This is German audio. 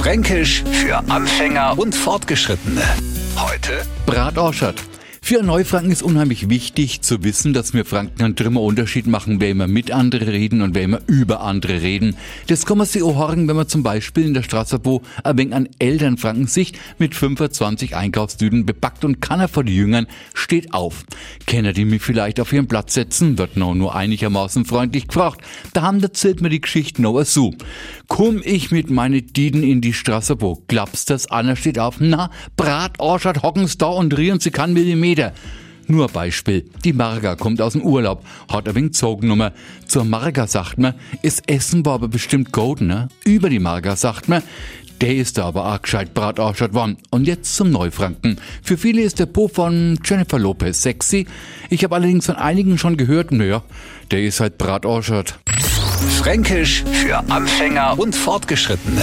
Fränkisch für Anfänger und Fortgeschrittene. Heute Bratorschert. Für Neufranken ist unheimlich wichtig zu wissen, dass wir Franken einen drümmer Unterschied machen, wer immer mit andere reden und wer immer über andere reden. Das kann man sich auch hören, wenn man zum Beispiel in der Straße wo ein wenig an Elternfranken sich mit 25 Einkaufstüten bepackt und keiner von den Jüngern steht auf. Kenner die mich vielleicht auf ihren Platz setzen, wird noch nur einigermaßen freundlich gefragt. Da haben erzählt mir die Geschichte noch so. Komm ich mit meine Dieden in die Straße wo, glaubst das, einer steht auf, na, Bratorschert hocken's da und rieren sie kann Millimeter. Nur ein Beispiel. Die Marga kommt aus dem Urlaub, hat ein wenig Zognummer. Zur Marga sagt man, ist Essen war aber bestimmt golden, ne? Über die Marga sagt man, der ist da aber auch gescheit bratarschert worden. Und jetzt zum Neufranken. Für viele ist der Po von Jennifer Lopez sexy. Ich habe allerdings von einigen schon gehört, naja, der ist halt bratarschert. Fränkisch für Anfänger und Fortgeschrittene.